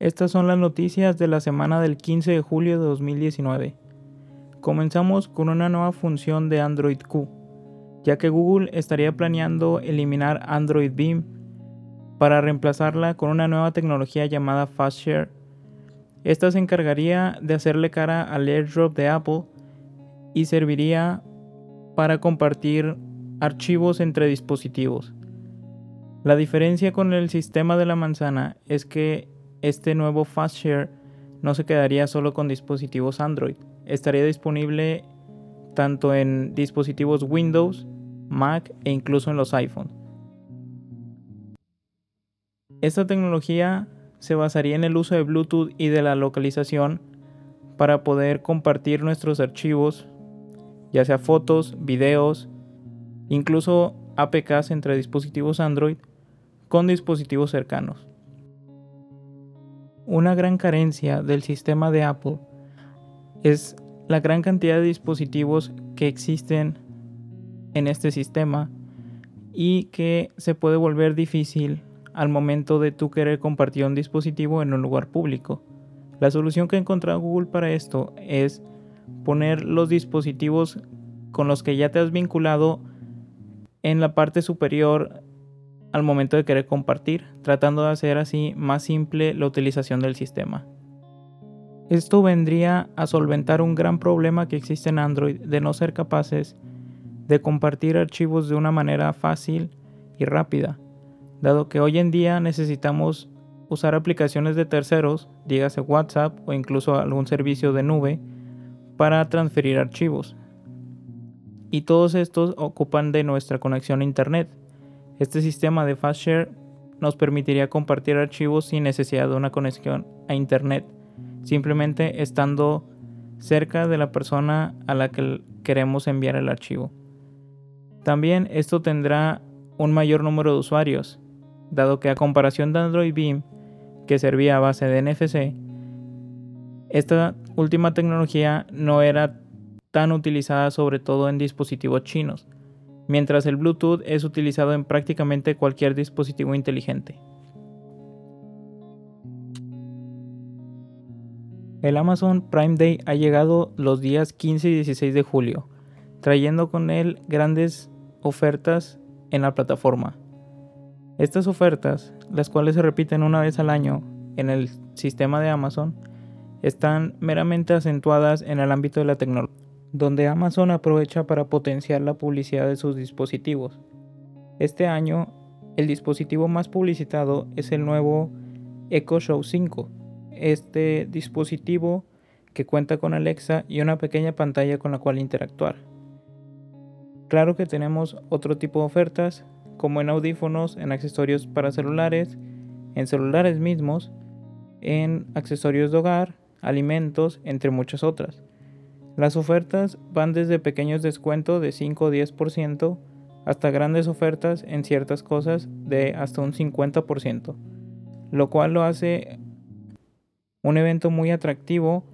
Estas son las noticias de la semana del 15 de julio de 2019. Comenzamos con una nueva función de Android Q, ya que Google estaría planeando eliminar Android Beam para reemplazarla con una nueva tecnología llamada FastShare. Esta se encargaría de hacerle cara al AirDrop de Apple y serviría para compartir archivos entre dispositivos. La diferencia con el sistema de la manzana es que este nuevo FastShare no se quedaría solo con dispositivos Android, estaría disponible tanto en dispositivos Windows, Mac e incluso en los iPhone. Esta tecnología se basaría en el uso de Bluetooth y de la localización para poder compartir nuestros archivos, ya sea fotos, videos, incluso APKs entre dispositivos Android con dispositivos cercanos. Una gran carencia del sistema de Apple es la gran cantidad de dispositivos que existen en este sistema y que se puede volver difícil al momento de tú querer compartir un dispositivo en un lugar público. La solución que ha encontrado Google para esto es poner los dispositivos con los que ya te has vinculado en la parte superior al momento de querer compartir, tratando de hacer así más simple la utilización del sistema. Esto vendría a solventar un gran problema que existe en Android de no ser capaces de compartir archivos de una manera fácil y rápida, dado que hoy en día necesitamos usar aplicaciones de terceros, dígase WhatsApp o incluso algún servicio de nube, para transferir archivos. Y todos estos ocupan de nuestra conexión a Internet. Este sistema de FastShare nos permitiría compartir archivos sin necesidad de una conexión a Internet, simplemente estando cerca de la persona a la que queremos enviar el archivo. También esto tendrá un mayor número de usuarios, dado que a comparación de Android Beam, que servía a base de NFC, esta última tecnología no era tan utilizada sobre todo en dispositivos chinos, mientras el Bluetooth es utilizado en prácticamente cualquier dispositivo inteligente. El Amazon Prime Day ha llegado los días 15 y 16 de julio, trayendo con él grandes ofertas en la plataforma. Estas ofertas, las cuales se repiten una vez al año en el sistema de Amazon, están meramente acentuadas en el ámbito de la tecnología, donde Amazon aprovecha para potenciar la publicidad de sus dispositivos. Este año, el dispositivo más publicitado es el nuevo Echo Show 5. Este dispositivo que cuenta con Alexa y una pequeña pantalla con la cual interactuar. Claro que tenemos otro tipo de ofertas, como en audífonos, en accesorios para celulares, en celulares mismos, en accesorios de hogar, alimentos, entre muchas otras. Las ofertas van desde pequeños descuentos de 5 o 10% hasta grandes ofertas en ciertas cosas de hasta un 50%, lo cual lo hace un evento muy atractivo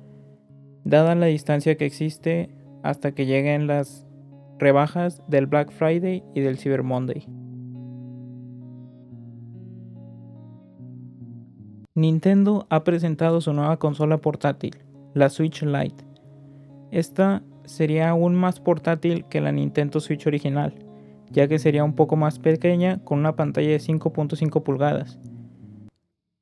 dada la distancia que existe hasta que lleguen las rebajas del Black Friday y del Cyber Monday. Nintendo ha presentado su nueva consola portátil, la Switch Lite. Esta sería aún más portátil que la Nintendo Switch original, ya que sería un poco más pequeña con una pantalla de 5.5 pulgadas.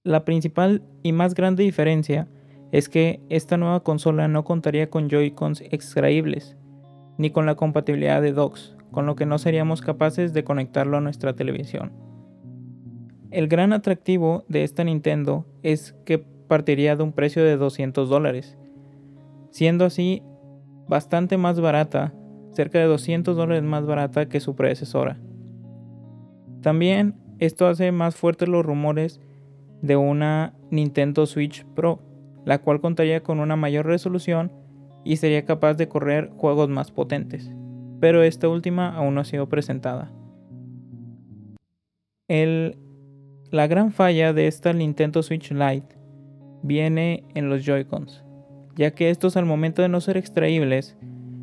La principal y más grande diferencia es que esta nueva consola no contaría con Joy-Cons extraíbles, ni con la compatibilidad de docks, con lo que no seríamos capaces de conectarlo a nuestra televisión. El gran atractivo de esta Nintendo es que partiría de un precio de 200 dólares, siendo así bastante más barata, cerca de 200 dólares más barata que su predecesora. También esto hace más fuertes los rumores de una Nintendo Switch Pro, la cual contaría con una mayor resolución y sería capaz de correr juegos más potentes, pero esta última aún no ha sido presentada. la gran falla de esta Nintendo Switch Lite viene en los Joy-Cons, ya que estos al momento de no ser extraíbles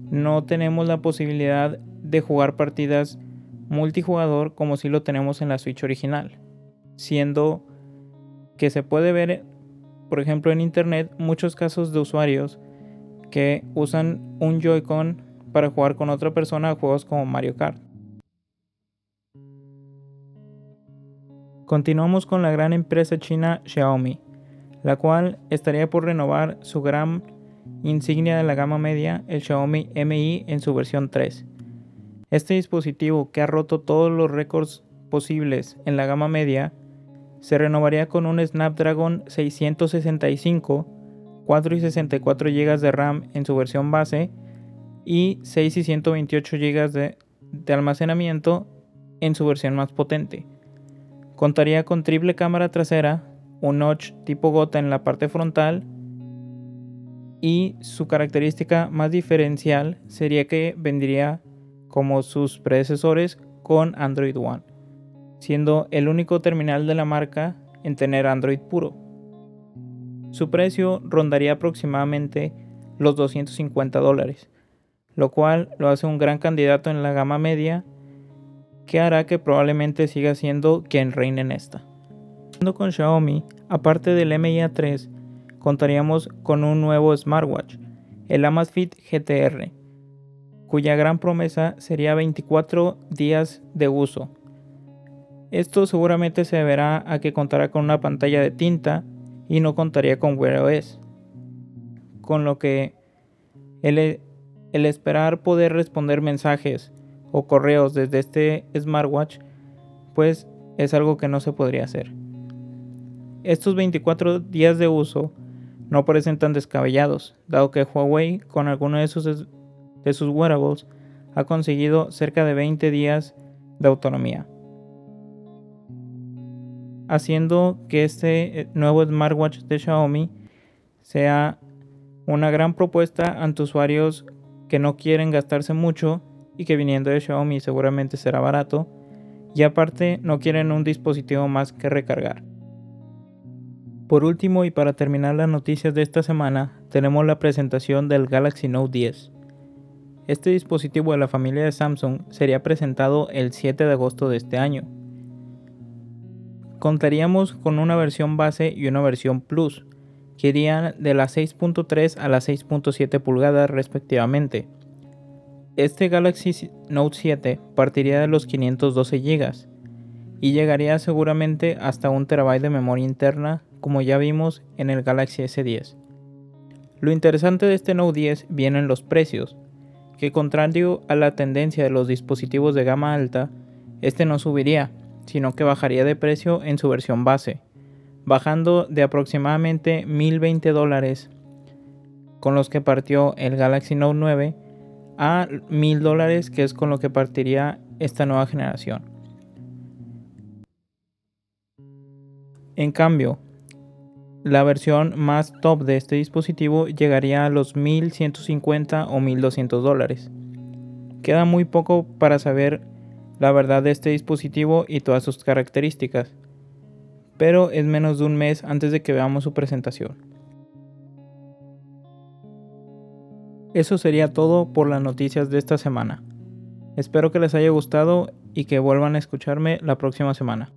no tenemos la posibilidad de jugar partidas multijugador como si lo tenemos en la Switch original, siendo que se puede ver por ejemplo en internet, muchos casos de usuarios que usan un Joy-Con para jugar con otra persona a juegos como Mario Kart. Continuamos con la gran empresa china Xiaomi, la cual estaría por renovar su gran insignia de la gama media, el Xiaomi Mi en su versión 3. Este dispositivo, que ha roto todos los récords posibles en la gama media, se renovaría con un Snapdragon 665, 4 y 64 GB de RAM en su versión base y 6 y 128 GB de, de almacenamiento en su versión más potente. Contaría con triple cámara trasera, un notch tipo gota en la parte frontal y su característica más diferencial sería que vendría como sus predecesores con Android One siendo el único terminal de la marca en tener Android puro. Su precio rondaría aproximadamente los 250 dólares, lo cual lo hace un gran candidato en la gama media que hará que probablemente siga siendo quien reine en esta. Con Xiaomi, aparte del Mi A3, contaríamos con un nuevo smartwatch, el Amazfit GTR, cuya gran promesa sería 24 días de uso, esto seguramente se deberá a que contará con una pantalla de tinta y no contaría con Wear OS. Con lo que el esperar poder responder mensajes o correos desde este smartwatch pues es algo que no se podría hacer. Estos 24 días de uso no parecen tan descabellados, dado que Huawei con alguno de sus, de sus wearables ha conseguido cerca de 20 días de autonomía haciendo que este eh, nuevo smartwatch de Xiaomi sea una gran propuesta ante usuarios que no quieren gastarse mucho y que viniendo de Xiaomi seguramente será barato y aparte no quieren un dispositivo más que recargar. Por último y para terminar las noticias de esta semana tenemos la presentación del Galaxy Note 10. Este dispositivo de la familia de Samsung sería presentado el 7 de agosto de este año contaríamos con una versión base y una versión Plus, que irían de las 6.3 a las 6.7 pulgadas respectivamente. Este Galaxy Note 7 partiría de los 512 GB y llegaría seguramente hasta un terabyte de memoria interna como ya vimos en el Galaxy S10. Lo interesante de este Note 10 viene en los precios, que contrario a la tendencia de los dispositivos de gama alta, este no subiría, sino que bajaría de precio en su versión base, bajando de aproximadamente 1020 dólares con los que partió el Galaxy Note 9 a 1000 dólares que es con lo que partiría esta nueva generación. En cambio, la versión más top de este dispositivo llegaría a los 1150 o 1200 dólares. Queda muy poco para saber la verdad de este dispositivo y todas sus características, pero es menos de un mes antes de que veamos su presentación. Eso sería todo por las noticias de esta semana. Espero que les haya gustado y que vuelvan a escucharme la próxima semana.